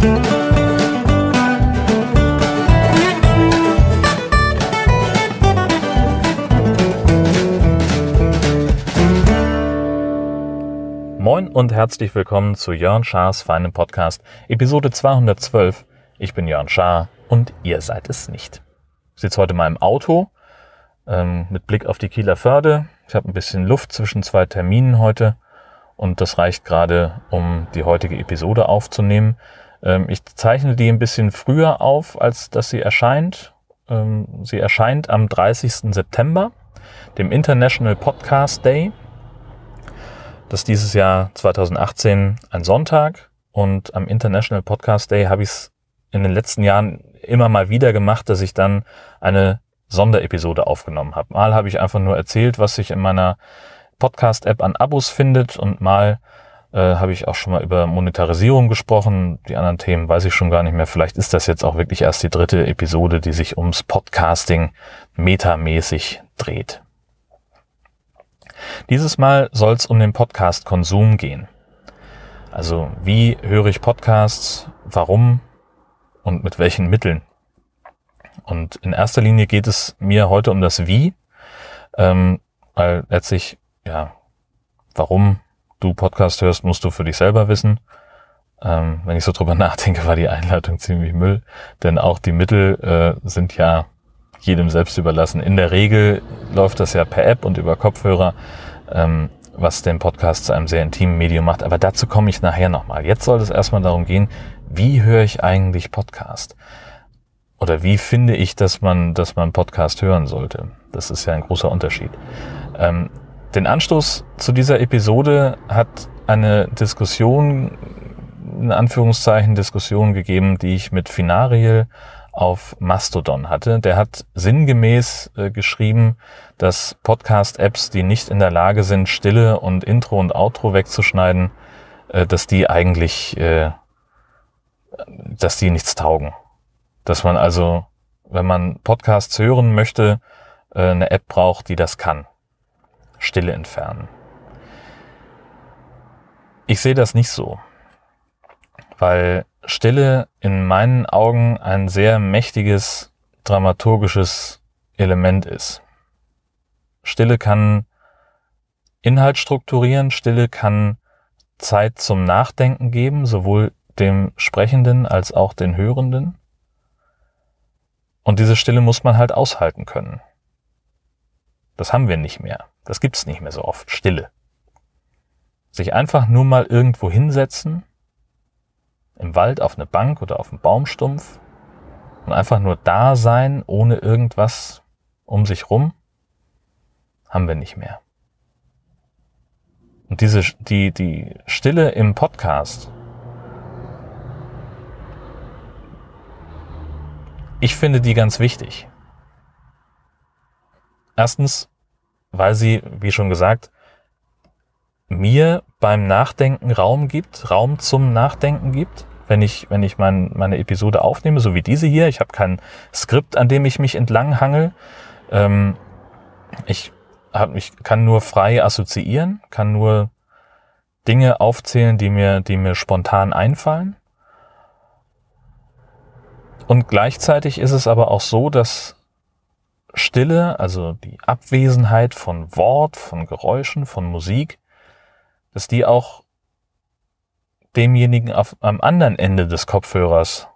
Moin und herzlich willkommen zu Jörn Schars feinem Podcast, Episode 212. Ich bin Jörn Schaar und ihr seid es nicht. Ich sitze heute mal im Auto ähm, mit Blick auf die Kieler Förde. Ich habe ein bisschen Luft zwischen zwei Terminen heute und das reicht gerade, um die heutige Episode aufzunehmen. Ähm, ich zeichne die ein bisschen früher auf, als dass sie erscheint. Ähm, sie erscheint am 30. September, dem International Podcast Day. Das ist dieses Jahr 2018 ein Sonntag und am International Podcast Day habe ich es in den letzten Jahren immer mal wieder gemacht, dass ich dann eine Sonderepisode aufgenommen habe. Mal habe ich einfach nur erzählt, was sich in meiner Podcast-App an Abos findet und mal äh, habe ich auch schon mal über Monetarisierung gesprochen. Die anderen Themen weiß ich schon gar nicht mehr. Vielleicht ist das jetzt auch wirklich erst die dritte Episode, die sich ums Podcasting metamäßig dreht. Dieses Mal soll es um den Podcast-Konsum gehen. Also wie höre ich Podcasts, warum und mit welchen Mitteln. Und in erster Linie geht es mir heute um das Wie, ähm, weil letztlich, ja, warum du Podcast hörst, musst du für dich selber wissen. Ähm, wenn ich so drüber nachdenke, war die Einleitung ziemlich Müll, denn auch die Mittel äh, sind ja jedem selbst überlassen. In der Regel läuft das ja per App und über Kopfhörer, ähm, was den Podcast zu einem sehr intimen Medium macht. Aber dazu komme ich nachher nochmal. Jetzt soll es erstmal darum gehen, wie höre ich eigentlich Podcast? oder wie finde ich, dass man, dass man Podcast hören sollte? Das ist ja ein großer Unterschied. Ähm, den Anstoß zu dieser Episode hat eine Diskussion, in Anführungszeichen Diskussion gegeben, die ich mit Finariel auf Mastodon hatte. Der hat sinngemäß äh, geschrieben, dass Podcast-Apps, die nicht in der Lage sind, Stille und Intro und Outro wegzuschneiden, äh, dass die eigentlich, äh, dass die nichts taugen. Dass man also, wenn man Podcasts hören möchte, äh, eine App braucht, die das kann. Stille entfernen. Ich sehe das nicht so, weil Stille in meinen Augen ein sehr mächtiges dramaturgisches Element ist. Stille kann Inhalt strukturieren, Stille kann Zeit zum Nachdenken geben, sowohl dem Sprechenden als auch den Hörenden. Und diese Stille muss man halt aushalten können. Das haben wir nicht mehr. Das gibt's nicht mehr so oft. Stille. Sich einfach nur mal irgendwo hinsetzen, im Wald auf eine Bank oder auf einen Baumstumpf und einfach nur da sein, ohne irgendwas um sich rum, haben wir nicht mehr. Und diese, die, die Stille im Podcast, Ich finde die ganz wichtig. Erstens, weil sie, wie schon gesagt, mir beim Nachdenken Raum gibt, Raum zum Nachdenken gibt, wenn ich, wenn ich mein, meine Episode aufnehme, so wie diese hier. Ich habe kein Skript, an dem ich mich entlang hangel. Ähm, ich, hab, ich kann nur frei assoziieren, kann nur Dinge aufzählen, die mir, die mir spontan einfallen. Und gleichzeitig ist es aber auch so, dass Stille, also die Abwesenheit von Wort, von Geräuschen, von Musik, dass die auch demjenigen auf, am anderen Ende des Kopfhörers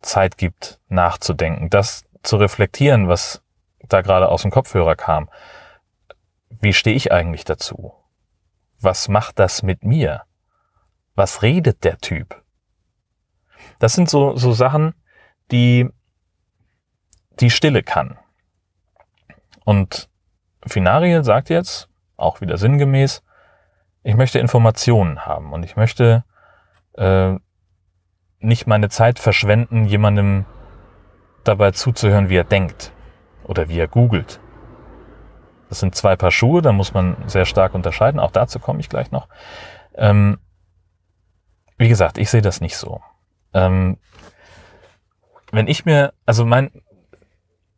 Zeit gibt, nachzudenken, das zu reflektieren, was da gerade aus dem Kopfhörer kam. Wie stehe ich eigentlich dazu? Was macht das mit mir? Was redet der Typ? Das sind so, so Sachen, die die Stille kann. Und Finariel sagt jetzt, auch wieder sinngemäß, ich möchte Informationen haben und ich möchte äh, nicht meine Zeit verschwenden, jemandem dabei zuzuhören, wie er denkt oder wie er googelt. Das sind zwei Paar Schuhe, da muss man sehr stark unterscheiden. Auch dazu komme ich gleich noch. Ähm, wie gesagt, ich sehe das nicht so. Ähm, wenn ich mir, also mein,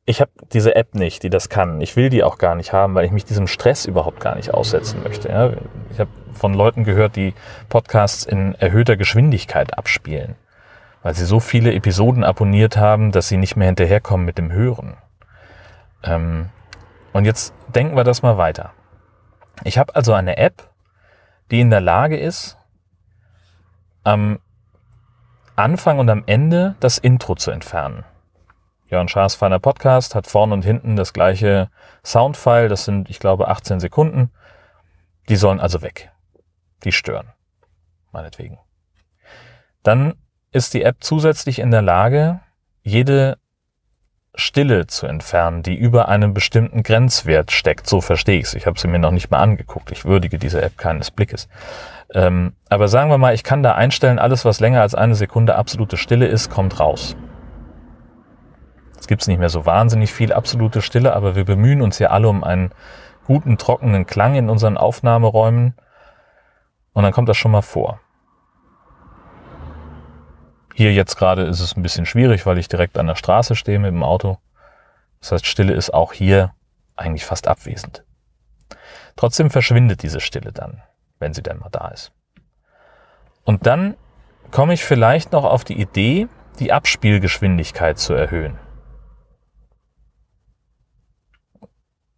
ich habe diese App nicht, die das kann. Ich will die auch gar nicht haben, weil ich mich diesem Stress überhaupt gar nicht aussetzen möchte. Ja? Ich habe von Leuten gehört, die Podcasts in erhöhter Geschwindigkeit abspielen. weil sie so viele Episoden abonniert haben, dass sie nicht mehr hinterherkommen mit dem Hören. Ähm, und jetzt denken wir das mal weiter. Ich habe also eine App, die in der Lage ist, am Anfang und am Ende das Intro zu entfernen. Jörn Schaas feiner Podcast hat vorn und hinten das gleiche Soundfile, das sind, ich glaube, 18 Sekunden. Die sollen also weg. Die stören. Meinetwegen. Dann ist die App zusätzlich in der Lage, jede Stille zu entfernen, die über einem bestimmten Grenzwert steckt. So verstehe ich es. Ich habe sie mir noch nicht mal angeguckt. Ich würdige diese App keines Blickes. Ähm, aber sagen wir mal, ich kann da einstellen, alles, was länger als eine Sekunde absolute Stille ist, kommt raus. Es gibt nicht mehr so wahnsinnig viel absolute Stille, aber wir bemühen uns ja alle um einen guten, trockenen Klang in unseren Aufnahmeräumen. Und dann kommt das schon mal vor. Hier jetzt gerade ist es ein bisschen schwierig, weil ich direkt an der Straße stehe mit dem Auto. Das heißt, Stille ist auch hier eigentlich fast abwesend. Trotzdem verschwindet diese Stille dann, wenn sie denn mal da ist. Und dann komme ich vielleicht noch auf die Idee, die Abspielgeschwindigkeit zu erhöhen.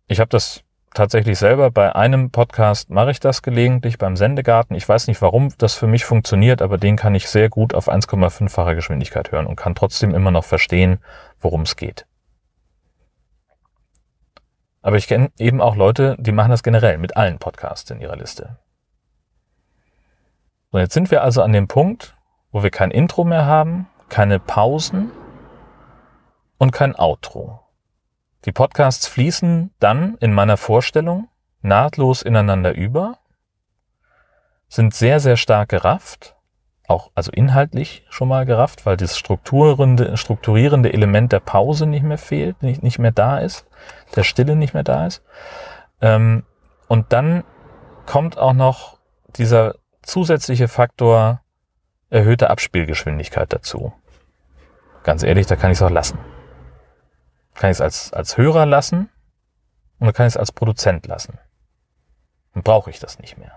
Ich habe das tatsächlich selber. Bei einem Podcast mache ich das gelegentlich, beim Sendegarten. Ich weiß nicht, warum das für mich funktioniert, aber den kann ich sehr gut auf 1,5-facher Geschwindigkeit hören und kann trotzdem immer noch verstehen, worum es geht. Aber ich kenne eben auch Leute, die machen das generell mit allen Podcasts in ihrer Liste. So, jetzt sind wir also an dem Punkt, wo wir kein Intro mehr haben, keine Pausen und kein Outro. Die Podcasts fließen dann in meiner Vorstellung nahtlos ineinander über, sind sehr, sehr stark gerafft, auch also inhaltlich schon mal gerafft, weil das strukturierende, strukturierende Element der Pause nicht mehr fehlt, nicht, nicht mehr da ist, der Stille nicht mehr da ist. Ähm, und dann kommt auch noch dieser zusätzliche Faktor erhöhte Abspielgeschwindigkeit dazu. Ganz ehrlich, da kann ich es auch lassen. Kann ich es als, als Hörer lassen oder kann ich es als Produzent lassen? Dann brauche ich das nicht mehr.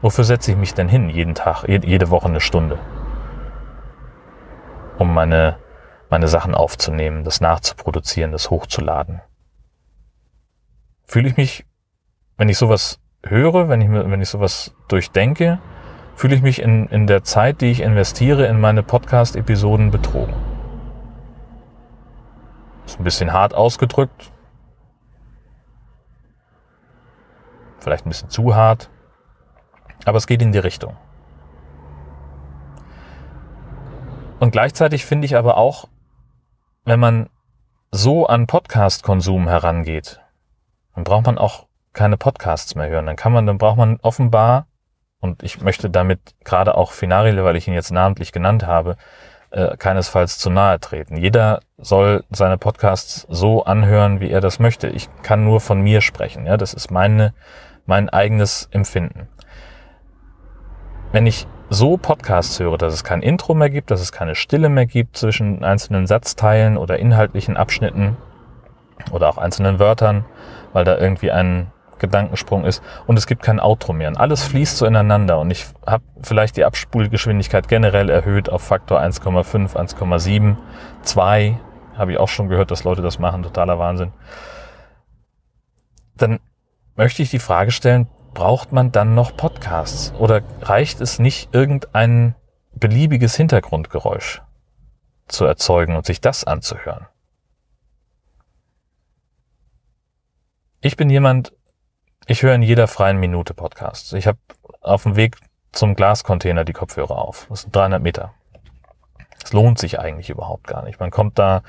Wofür setze ich mich denn hin jeden Tag, jede Woche eine Stunde? Um meine, meine Sachen aufzunehmen, das nachzuproduzieren, das hochzuladen. Fühle ich mich, wenn ich sowas höre, wenn ich, wenn ich sowas durchdenke, fühle ich mich in, in der Zeit, die ich investiere in meine Podcast-Episoden betrogen. Ist ein bisschen hart ausgedrückt. Vielleicht ein bisschen zu hart. Aber es geht in die Richtung. Und gleichzeitig finde ich aber auch, wenn man so an Podcast-Konsum herangeht, dann braucht man auch keine Podcasts mehr hören. Dann kann man, dann braucht man offenbar, und ich möchte damit gerade auch Finarile, weil ich ihn jetzt namentlich genannt habe, äh, keinesfalls zu nahe treten. Jeder soll seine Podcasts so anhören, wie er das möchte. Ich kann nur von mir sprechen. Ja, das ist meine, mein eigenes Empfinden. Wenn ich so Podcasts höre, dass es kein Intro mehr gibt, dass es keine Stille mehr gibt zwischen einzelnen Satzteilen oder inhaltlichen Abschnitten oder auch einzelnen Wörtern, weil da irgendwie ein Gedankensprung ist und es gibt kein Outro mehr. Und alles fließt so ineinander und ich habe vielleicht die Abspulgeschwindigkeit generell erhöht auf Faktor 1,5, 1,7, 2. Habe ich auch schon gehört, dass Leute das machen, totaler Wahnsinn. Dann möchte ich die Frage stellen, braucht man dann noch Podcasts oder reicht es nicht, irgendein beliebiges Hintergrundgeräusch zu erzeugen und sich das anzuhören? Ich bin jemand, ich höre in jeder freien Minute Podcasts. Ich habe auf dem Weg zum Glascontainer die Kopfhörer auf. Das sind 300 Meter. Es lohnt sich eigentlich überhaupt gar nicht. Man kommt da,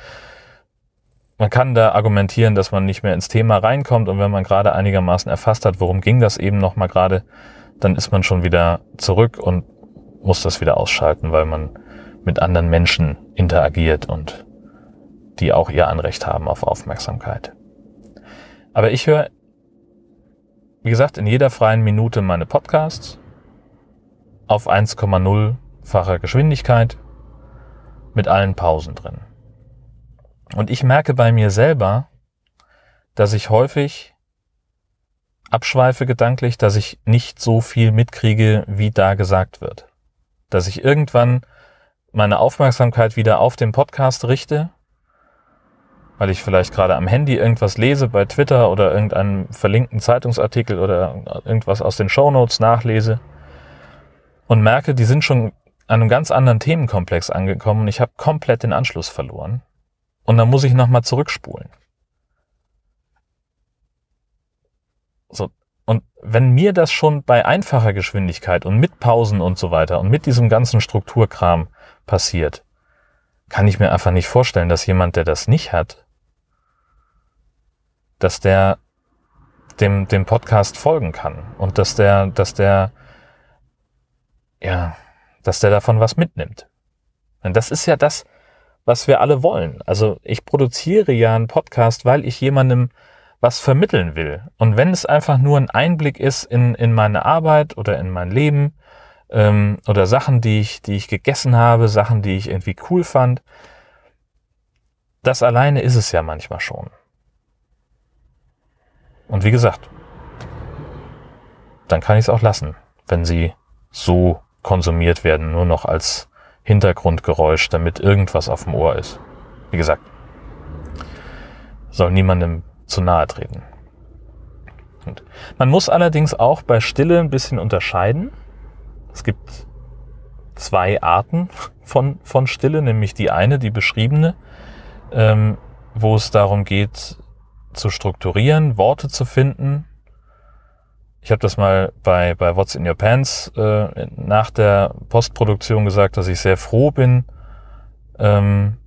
man kann da argumentieren, dass man nicht mehr ins Thema reinkommt und wenn man gerade einigermaßen erfasst hat, worum ging das eben nochmal gerade, dann ist man schon wieder zurück und muss das wieder ausschalten, weil man mit anderen Menschen interagiert und die auch ihr Anrecht haben auf Aufmerksamkeit. Aber ich höre wie gesagt, in jeder freien Minute meine Podcasts auf 1,0-facher Geschwindigkeit mit allen Pausen drin. Und ich merke bei mir selber, dass ich häufig abschweife gedanklich, dass ich nicht so viel mitkriege, wie da gesagt wird. Dass ich irgendwann meine Aufmerksamkeit wieder auf den Podcast richte, weil ich vielleicht gerade am Handy irgendwas lese bei Twitter oder irgendeinem verlinkten Zeitungsartikel oder irgendwas aus den Shownotes nachlese und merke, die sind schon an einem ganz anderen Themenkomplex angekommen und ich habe komplett den Anschluss verloren. Und dann muss ich nochmal zurückspulen. So. Und wenn mir das schon bei einfacher Geschwindigkeit und mit Pausen und so weiter und mit diesem ganzen Strukturkram passiert, kann ich mir einfach nicht vorstellen, dass jemand, der das nicht hat, dass der dem, dem Podcast folgen kann und dass der, dass der, ja, dass der davon was mitnimmt. Und das ist ja das, was wir alle wollen. Also ich produziere ja einen Podcast, weil ich jemandem was vermitteln will. Und wenn es einfach nur ein Einblick ist in, in meine Arbeit oder in mein Leben ähm, oder Sachen, die ich, die ich gegessen habe, Sachen, die ich irgendwie cool fand, das alleine ist es ja manchmal schon. Und wie gesagt, dann kann ich es auch lassen, wenn sie so konsumiert werden, nur noch als Hintergrundgeräusch, damit irgendwas auf dem Ohr ist. Wie gesagt, soll niemandem zu nahe treten. Und man muss allerdings auch bei Stille ein bisschen unterscheiden. Es gibt zwei Arten von, von Stille, nämlich die eine, die beschriebene, ähm, wo es darum geht, zu strukturieren, Worte zu finden, ich habe das mal bei, bei What's in Your Pants äh, nach der Postproduktion gesagt, dass ich sehr froh bin, ähm,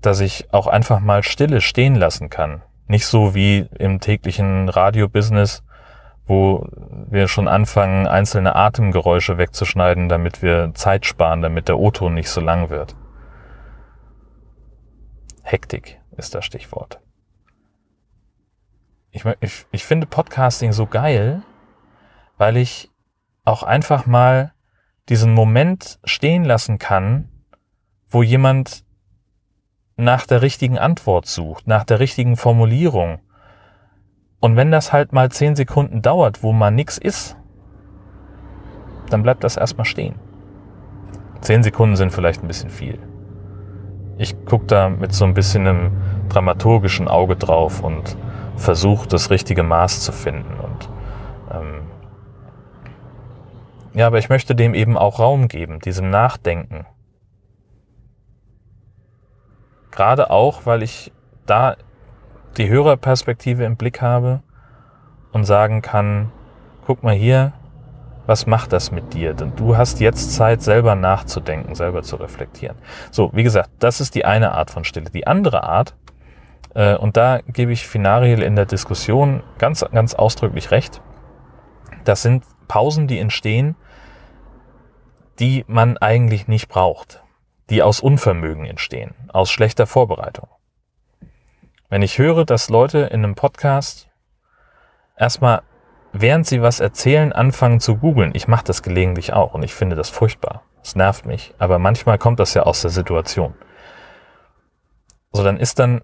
dass ich auch einfach mal Stille stehen lassen kann. Nicht so wie im täglichen Radiobusiness, wo wir schon anfangen, einzelne Atemgeräusche wegzuschneiden, damit wir Zeit sparen, damit der O-Ton nicht so lang wird. Hektik ist das Stichwort. Ich, ich, ich finde Podcasting so geil, weil ich auch einfach mal diesen Moment stehen lassen kann, wo jemand nach der richtigen Antwort sucht, nach der richtigen Formulierung. Und wenn das halt mal zehn Sekunden dauert, wo mal nichts ist, dann bleibt das erstmal stehen. Zehn Sekunden sind vielleicht ein bisschen viel. Ich gucke da mit so ein bisschen einem dramaturgischen Auge drauf und versuche das richtige Maß zu finden. Und ähm, ja, aber ich möchte dem eben auch Raum geben, diesem Nachdenken. Gerade auch, weil ich da die Hörerperspektive im Blick habe und sagen kann, guck mal hier, was macht das mit dir? Denn du hast jetzt Zeit, selber nachzudenken, selber zu reflektieren. So, wie gesagt, das ist die eine Art von Stille. Die andere Art, und da gebe ich Finariel in der Diskussion ganz, ganz ausdrücklich recht, das sind Pausen, die entstehen, die man eigentlich nicht braucht, die aus Unvermögen entstehen, aus schlechter Vorbereitung. Wenn ich höre, dass Leute in einem Podcast erstmal, während sie was erzählen, anfangen zu googeln, ich mache das gelegentlich auch und ich finde das furchtbar. Es nervt mich, aber manchmal kommt das ja aus der Situation. So, dann ist dann,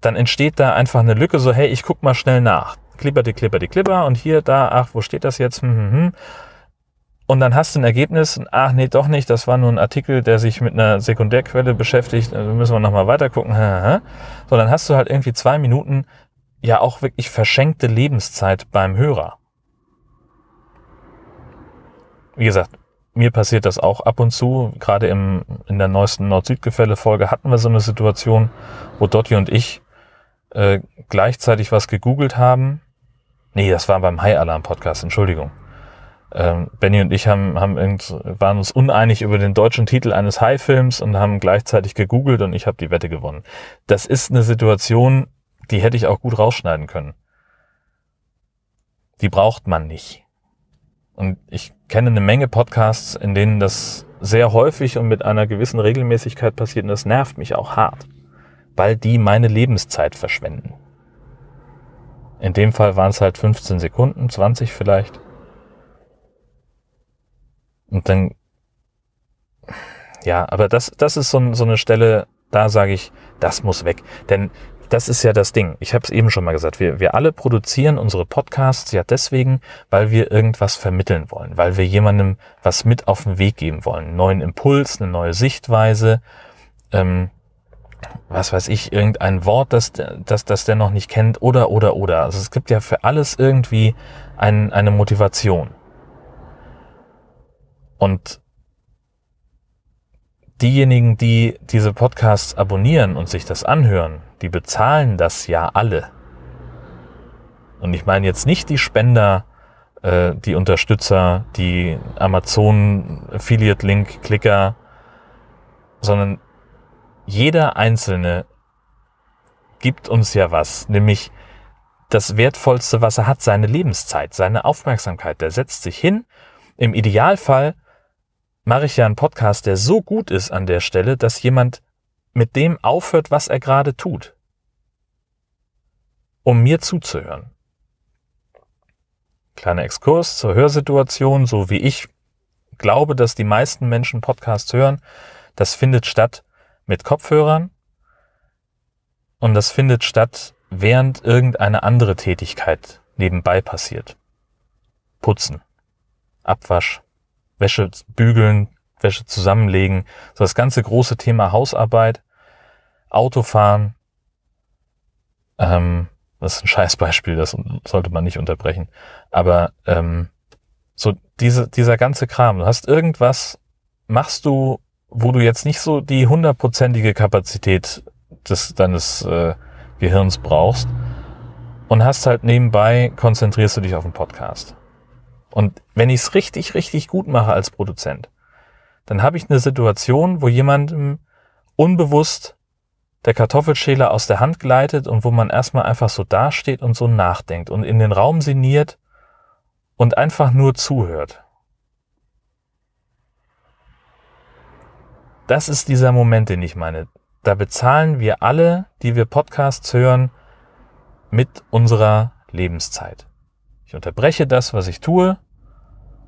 dann entsteht da einfach eine Lücke, so, hey, ich guck mal schnell nach. Klipper die Klipper die Klipper und hier, da, ach, wo steht das jetzt? Hm, hm, hm. Und dann hast du ein Ergebnis, ach nee, doch nicht, das war nur ein Artikel, der sich mit einer Sekundärquelle beschäftigt, also müssen wir nochmal weiter gucken. So, dann hast du halt irgendwie zwei Minuten ja auch wirklich verschenkte Lebenszeit beim Hörer. Wie gesagt, mir passiert das auch ab und zu. Gerade im, in der neuesten Nord-Süd-Gefälle-Folge hatten wir so eine Situation, wo Dotti und ich äh, gleichzeitig was gegoogelt haben. Nee, das war beim High-Alarm-Podcast, Entschuldigung ähm, Benny und ich haben, haben waren uns uneinig über den deutschen Titel eines High-Films und haben gleichzeitig gegoogelt und ich habe die Wette gewonnen. Das ist eine Situation, die hätte ich auch gut rausschneiden können. Die braucht man nicht. Und ich kenne eine Menge Podcasts, in denen das sehr häufig und mit einer gewissen Regelmäßigkeit passiert und das nervt mich auch hart, weil die meine Lebenszeit verschwenden. In dem Fall waren es halt 15 Sekunden, 20 vielleicht. Und dann, ja, aber das, das ist so, so eine Stelle, da sage ich, das muss weg. Denn das ist ja das Ding. Ich habe es eben schon mal gesagt. Wir, wir alle produzieren unsere Podcasts ja deswegen, weil wir irgendwas vermitteln wollen, weil wir jemandem was mit auf den Weg geben wollen. Einen neuen Impuls, eine neue Sichtweise, ähm, was weiß ich, irgendein Wort, das, das, das der noch nicht kennt oder, oder, oder. Also es gibt ja für alles irgendwie ein, eine Motivation. Und diejenigen, die diese Podcasts abonnieren und sich das anhören, die bezahlen das ja alle. Und ich meine jetzt nicht die Spender, äh, die Unterstützer, die Amazon Affiliate Link Klicker, sondern jeder Einzelne gibt uns ja was, nämlich das Wertvollste, was er hat, seine Lebenszeit, seine Aufmerksamkeit. Der setzt sich hin. Im Idealfall mache ich ja einen Podcast, der so gut ist an der Stelle, dass jemand mit dem aufhört, was er gerade tut, um mir zuzuhören. Kleiner Exkurs zur Hörsituation, so wie ich glaube, dass die meisten Menschen Podcasts hören. Das findet statt mit Kopfhörern und das findet statt, während irgendeine andere Tätigkeit nebenbei passiert. Putzen, Abwasch, Wäsche bügeln, Wäsche zusammenlegen, so das ganze große Thema Hausarbeit, Autofahren, ähm, das ist ein Scheißbeispiel, das sollte man nicht unterbrechen. Aber ähm, so diese, dieser ganze Kram, du hast irgendwas, machst du, wo du jetzt nicht so die hundertprozentige Kapazität des, deines äh, Gehirns brauchst und hast halt nebenbei, konzentrierst du dich auf den Podcast. Und wenn ich es richtig, richtig gut mache als Produzent, dann habe ich eine Situation, wo jemandem unbewusst der Kartoffelschäler aus der Hand gleitet und wo man erstmal einfach so dasteht und so nachdenkt und in den Raum sinniert und einfach nur zuhört. Das ist dieser Moment, den ich meine. Da bezahlen wir alle, die wir Podcasts hören, mit unserer Lebenszeit. Ich unterbreche das, was ich tue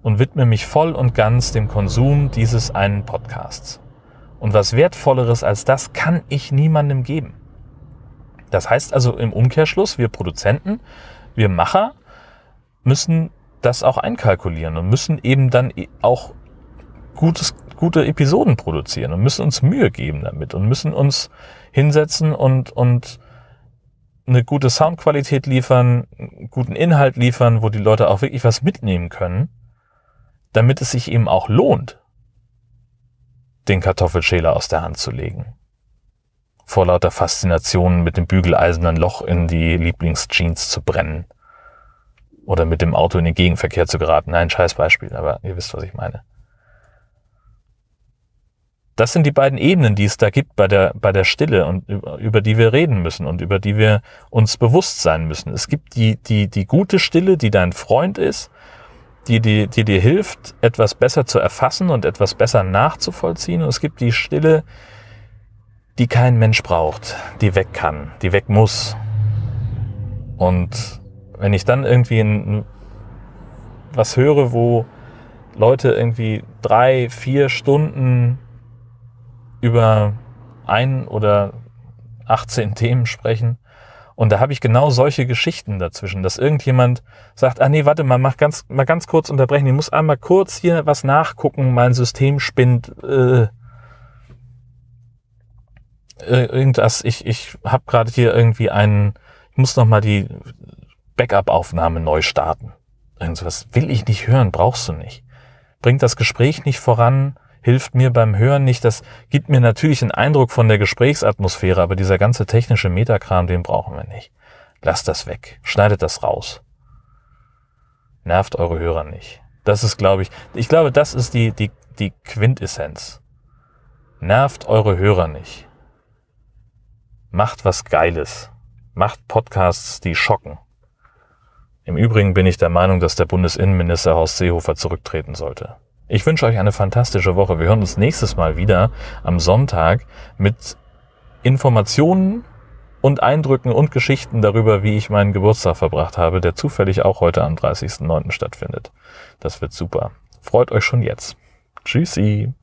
und widme mich voll und ganz dem Konsum dieses einen Podcasts. Und was Wertvolleres als das kann ich niemandem geben. Das heißt also im Umkehrschluss, wir Produzenten, wir Macher müssen das auch einkalkulieren und müssen eben dann auch gutes, gute Episoden produzieren und müssen uns Mühe geben damit und müssen uns hinsetzen und, und eine gute Soundqualität liefern, guten Inhalt liefern, wo die Leute auch wirklich was mitnehmen können, damit es sich eben auch lohnt, den Kartoffelschäler aus der Hand zu legen. Vor lauter Faszination mit dem bügeleisernen Loch in die Lieblingsjeans zu brennen. Oder mit dem Auto in den Gegenverkehr zu geraten. Nein, scheiß Beispiel, aber ihr wisst, was ich meine. Das sind die beiden Ebenen, die es da gibt bei der, bei der Stille und über, die wir reden müssen und über die wir uns bewusst sein müssen. Es gibt die, die, die gute Stille, die dein Freund ist die, die, die dir hilft, etwas besser zu erfassen und etwas besser nachzuvollziehen. Und es gibt die Stille, die kein Mensch braucht, die weg kann, die weg muss. Und wenn ich dann irgendwie ein, was höre, wo Leute irgendwie drei, vier Stunden über ein oder 18 Themen sprechen, und da habe ich genau solche Geschichten dazwischen, dass irgendjemand sagt, ah nee, warte mal, mach ganz, mal ganz kurz unterbrechen. Ich muss einmal kurz hier was nachgucken, mein System spinnt. Äh, irgendwas, ich, ich habe gerade hier irgendwie einen, ich muss noch mal die Backup-Aufnahme neu starten. Irgendwas will ich nicht hören, brauchst du nicht. Bringt das Gespräch nicht voran, hilft mir beim Hören nicht. Das gibt mir natürlich einen Eindruck von der Gesprächsatmosphäre, aber dieser ganze technische Metakram, den brauchen wir nicht. Lasst das weg. Schneidet das raus. Nervt eure Hörer nicht. Das ist, glaube ich, ich glaube, das ist die, die, die Quintessenz. Nervt eure Hörer nicht. Macht was Geiles. Macht Podcasts, die schocken. Im Übrigen bin ich der Meinung, dass der Bundesinnenminister Horst Seehofer zurücktreten sollte. Ich wünsche euch eine fantastische Woche. Wir hören uns nächstes Mal wieder am Sonntag mit Informationen und Eindrücken und Geschichten darüber, wie ich meinen Geburtstag verbracht habe, der zufällig auch heute am 30.09. stattfindet. Das wird super. Freut euch schon jetzt. Tschüssi.